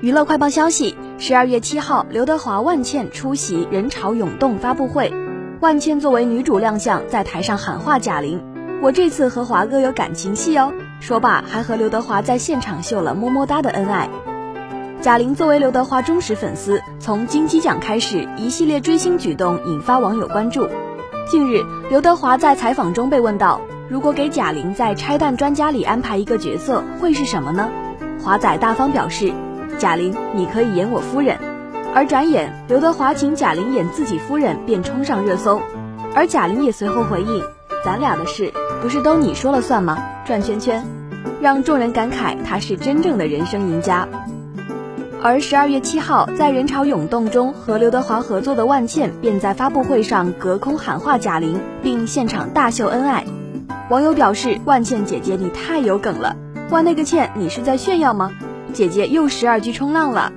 娱乐快报消息：十二月七号，刘德华、万茜出席《人潮涌动》发布会，万茜作为女主亮相，在台上喊话贾玲：“我这次和华哥有感情戏哦。”说罢，还和刘德华在现场秀了么么哒的恩爱。贾玲作为刘德华忠实粉丝，从金鸡奖开始，一系列追星举动引发网友关注。近日，刘德华在采访中被问到：“如果给贾玲在《拆弹专家》里安排一个角色，会是什么呢？”华仔大方表示。贾玲，你可以演我夫人，而转眼刘德华请贾玲演自己夫人便冲上热搜，而贾玲也随后回应：“咱俩的事不是都你说了算吗？”转圈圈，让众人感慨他是真正的人生赢家。而十二月七号，在人潮涌动中和刘德华合作的万茜便在发布会上隔空喊话贾玲，并现场大秀恩爱。网友表示：“万茜姐姐，你太有梗了！万那个茜，你是在炫耀吗？”姐姐又十二级冲浪了。